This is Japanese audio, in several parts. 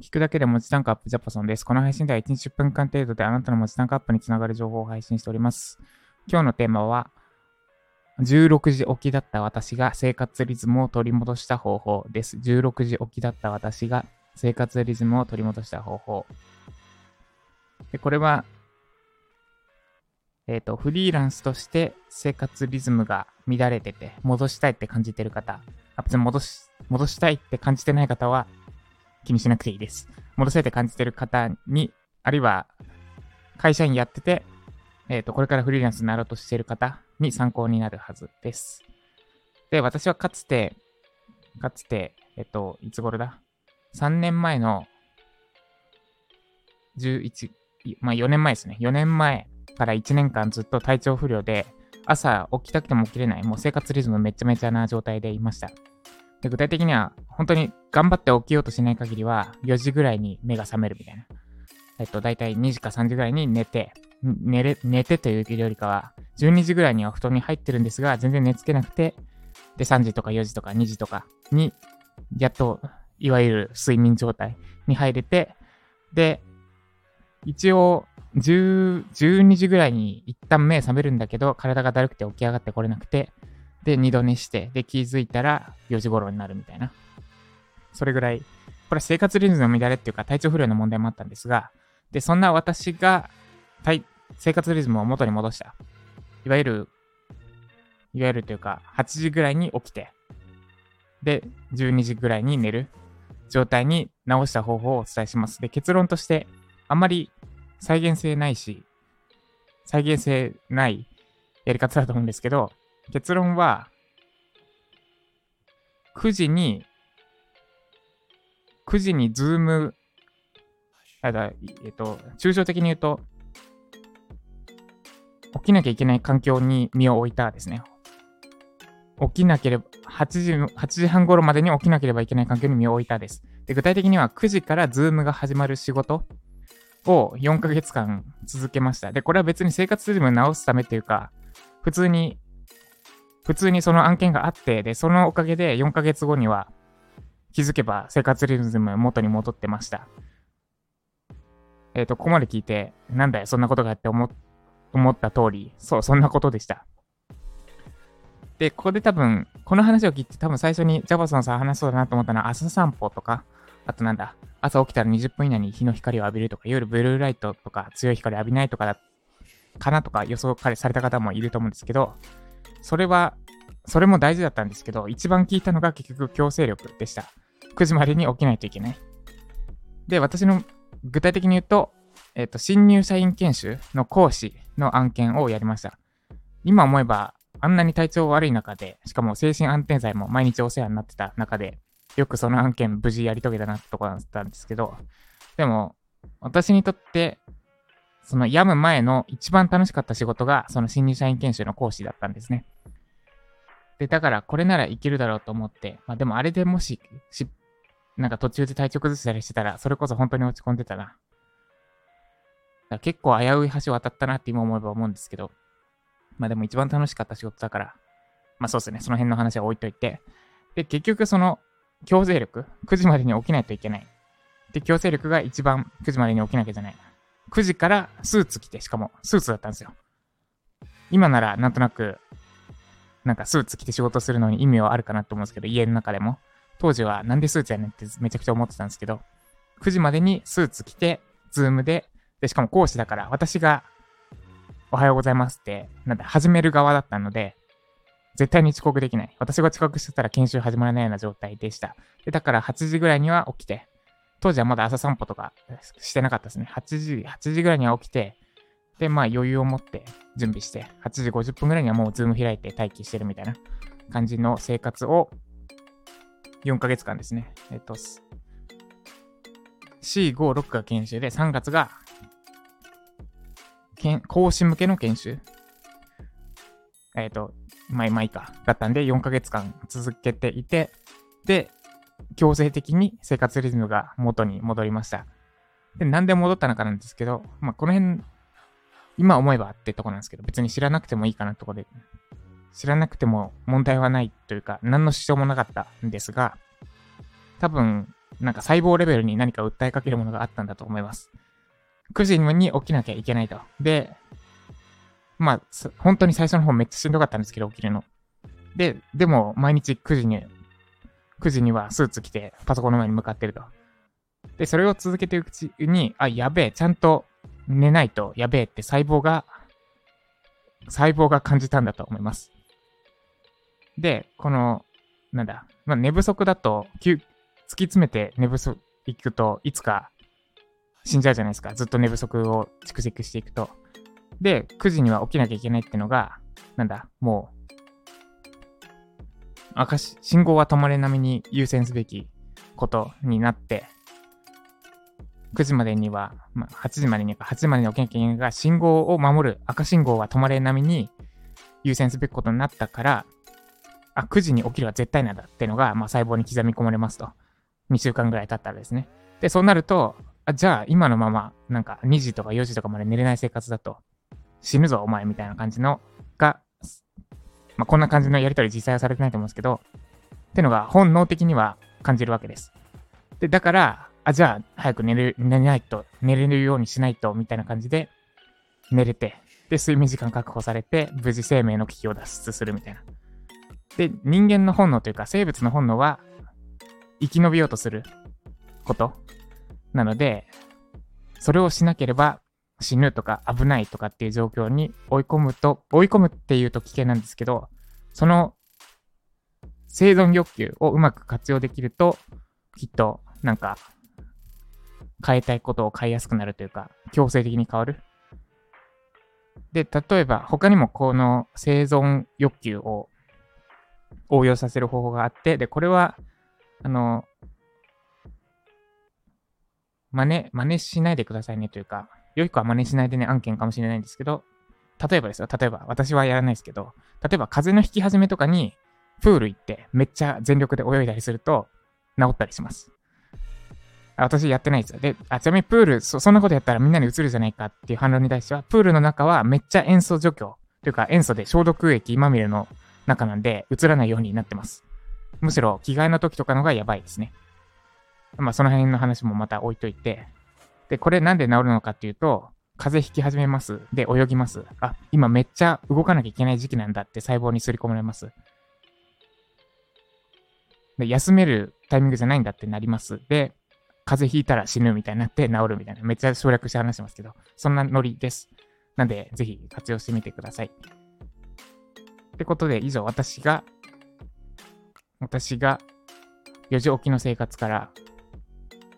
聞くだけで文字単価アップジャパソンです。この配信では1日10分間程度であなたの文字単価アップにつながる情報を配信しております。今日のテーマは、16時起きだった私が生活リズムを取り戻した方法です。16時起きだった私が生活リズムを取り戻した方法。でこれは、えっ、ー、と、フリーランスとして生活リズムが乱れてて、戻したいって感じてる方、あ別に戻し、戻したいって感じてない方は気にしなくていいです。戻したいって感じてる方に、あるいは会社員やってて、えっ、ー、と、これからフリーランスになろうとしてる方に参考になるはずです。で、私はかつて、かつて、えっ、ー、と、いつ頃だ ?3 年前の11、まあ4年前ですね。4年前から1年間ずっと体調不良で、朝起きたくても起きれない、もう生活リズムめちゃめちゃな状態でいました。で具体的には、本当に頑張って起きようとしない限りは、4時ぐらいに目が覚めるみたいな。えっと、だいたい2時か3時ぐらいに寝て、寝れ、寝てというよりかは、12時ぐらいには布団に入ってるんですが、全然寝つけなくて、で、3時とか4時とか2時とかに、やっと、いわゆる睡眠状態に入れて、で、一応、10、12時ぐらいに一旦目覚めるんだけど、体がだるくて起き上がってこれなくて、で、二度寝して、で、気づいたら4時頃になるみたいな。それぐらい、これは生活リズムの乱れっていうか体調不良の問題もあったんですが、で、そんな私が、生活リズムを元に戻した。いわゆる、いわゆるというか、8時ぐらいに起きて、で、12時ぐらいに寝る状態に直した方法をお伝えします。で、結論として、あんまり再現性ないし、再現性ないやり方だと思うんですけど、結論は、9時に、9時にズーム、あだ、えっと、抽象的に言うと、起きなきゃいけない環境に身を置いたですね。起きなければ、8時、8時半頃までに起きなければいけない環境に身を置いたです。で、具体的には9時からズームが始まる仕事を4ヶ月間続けました。で、これは別に生活リズムを直すためっていうか、普通に普通にその案件があって、で、そのおかげで4ヶ月後には気づけば生活リズム元に戻ってました。えっ、ー、と、ここまで聞いて、なんだよ、そんなことがあって思った通り、そう、そんなことでした。で、ここで多分、この話を聞いて多分最初にジャバソンさん話そうだなと思ったのは朝散歩とか、あとなんだ、朝起きたら20分以内に日の光を浴びるとか、夜ブルーライトとか強い光浴びないとかだ、かなとか予想された方もいると思うんですけど、それは、それも大事だったんですけど、一番聞いたのが結局強制力でした。9時までに起きないといけない。で、私の具体的に言うと、えっ、ー、と、新入社員研修の講師の案件をやりました。今思えば、あんなに体調悪い中で、しかも精神安定剤も毎日お世話になってた中で、よくその案件無事やり遂げたなってとこだったんですけど、でも、私にとってその病む前の一番楽しかった仕事が、その新入社員研修の講師だったんですね。で、だからこれならいけるだろうと思って、まあでもあれでもし、し、なんか途中で体調崩したりしてたら、それこそ本当に落ち込んでたな。だ結構危うい橋渡ったなって今思えば思うんですけど、まあでも一番楽しかった仕事だから、まあそうですね、その辺の話は置いといて、で、結局その強制力、9時までに起きないといけない。で、強制力が一番9時までに起きなきゃじゃない。9時からスーツ着て、しかもスーツだったんですよ。今ならなんとなく、なんかスーツ着て仕事するのに意味はあるかなと思うんですけど、家の中でも。当時はなんでスーツやねんってめちゃくちゃ思ってたんですけど、9時までにスーツ着て、 Zoom で、で、しかも講師だから、私がおはようございますって、なんだ、始める側だったので、絶対に遅刻できない。私が遅刻してたら研修始まらないような状態でした。で、だから8時ぐらいには起きて、当時はまだ朝散歩とかしてなかったですね。8時、8時ぐらいには起きて、で、まあ余裕を持って準備して、8時50分ぐらいにはもうズーム開いて待機してるみたいな感じの生活を4ヶ月間ですね。えっと、4、5、6が研修で、3月が講師向けの研修。えっ、と、まあ、まいか。だったんで、4ヶ月間続けていて、で、強制的に生活リズムが元に戻りました。で、なんで戻ったのかなんですけど、まあ、この辺、今思えばってとこなんですけど、別に知らなくてもいいかなとこで、知らなくても問題はないというか、何の支障もなかったんですが、多分、なんか細胞レベルに何か訴えかけるものがあったんだと思います。9時に起きなきゃいけないと。で、まあ、本当に最初の方めっちゃしんどかったんですけど、起きるの。で、でも、毎日9時に、9時にはスーツ着てパソコンの前に向かってると。で、それを続けていくうちに、あ、やべえ、ちゃんと寝ないとやべえって細胞が、細胞が感じたんだと思います。で、この、なんだ、まあ、寝不足だと、突き詰めて寝不足いくといつか死んじゃうじゃないですか。ずっと寝不足を蓄積していくと。で、9時には起きなきゃいけないってのが、なんだ、もう、赤、信号は止まれ並みに優先すべきことになって、9時までには、まあ、8時までにか、8時までに起きなきゃいけないが、信号を守る、赤信号は止まれ並みに優先すべきことになったから、あ、9時に起きるは絶対なんだっていうのが、まあ、細胞に刻み込まれますと。2週間ぐらい経ったらですね。で、そうなると、あじゃあ今のまま、なんか2時とか4時とかまで寝れない生活だと、死ぬぞお前みたいな感じのが、まあ、こんな感じのやりとり実際はされてないと思うんですけど、ってのが本能的には感じるわけです。で、だから、あ、じゃあ早く寝る、寝ないと、寝れるようにしないと、みたいな感じで寝れて、で、睡眠時間確保されて、無事生命の危機を脱出するみたいな。で、人間の本能というか、生物の本能は、生き延びようとすることなので、それをしなければ死ぬとか危ないとかっていう状況に追い込むと、追い込むっていうと危険なんですけど、その生存欲求をうまく活用できると、きっとなんか変えたいことを変えやすくなるというか、強制的に変わる。で、例えば他にもこの生存欲求を応用させる方法があって、で、これは、あの、真似、真似しないでくださいねというか、良い子は真似しないでね案件かもしれないんですけど、例えばですよ、例えば、私はやらないですけど、例えば風邪の引き始めとかに、プール行ってめっちゃ全力で泳いだりすると、治ったりします。私やってないですよ。で、あ、ちなみにプールそ、そんなことやったらみんなに移るじゃないかっていう反論に対しては、プールの中はめっちゃ塩素除去、というか塩素で消毒液まみれの中なんで、映らないようになってます。むしろ着替えの時とかのがやばいですね。まあ、その辺の話もまた置いといて。で、これなんで治るのかっていうと、風邪ひき始めます。で、泳ぎます。あ、今めっちゃ動かなきゃいけない時期なんだって細胞に刷り込まれます。で、休めるタイミングじゃないんだってなります。で、風邪ひいたら死ぬみたいになって治るみたいな。めっちゃ省略して話してますけど、そんなノリです。なんで、ぜひ活用してみてください。ってことで、以上、私が、私が4時起きの生活から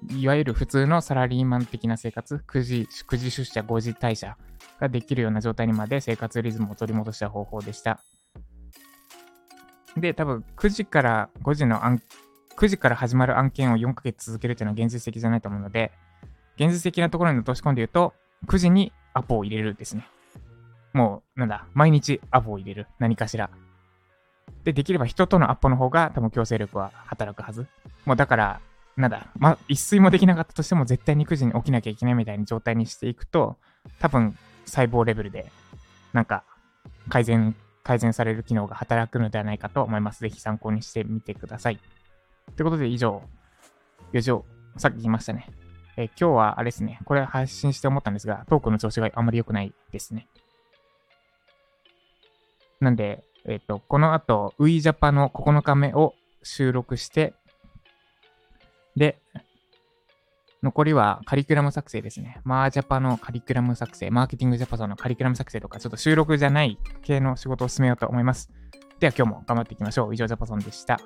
いわゆる普通のサラリーマン的な生活、9時、9時出社、5時退社ができるような状態にまで生活リズムを取り戻した方法でした。で、多分9時から5時の案、9時から始まる案件を4ヶ月続けるというのは現実的じゃないと思うので、現実的なところに落とし込んで言うと、9時にアポを入れるですね。もう、なんだ、毎日アポを入れる。何かしら。で、できれば人とのアポの方が多分強制力は働くはず。もうだから、なんだ、ま、一睡もできなかったとしても絶対に9時に起きなきゃいけないみたいな状態にしていくと、多分細胞レベルで、なんか、改善、改善される機能が働くのではないかと思います。ぜひ参考にしてみてください。ということで以上、4時を、さっき言いましたね。え今日はあれですね、これ配信して思ったんですが、トークの調子があまり良くないですね。なんで、えっ、ー、と、この後、ウィジャパの9日目を収録して、で、残りはカリキュラム作成ですね。マージャパのカリキュラム作成、マーケティングジャパソンのカリキュラム作成とか、ちょっと収録じゃない系の仕事を進めようと思います。では今日も頑張っていきましょう。以上ジャパソンでした。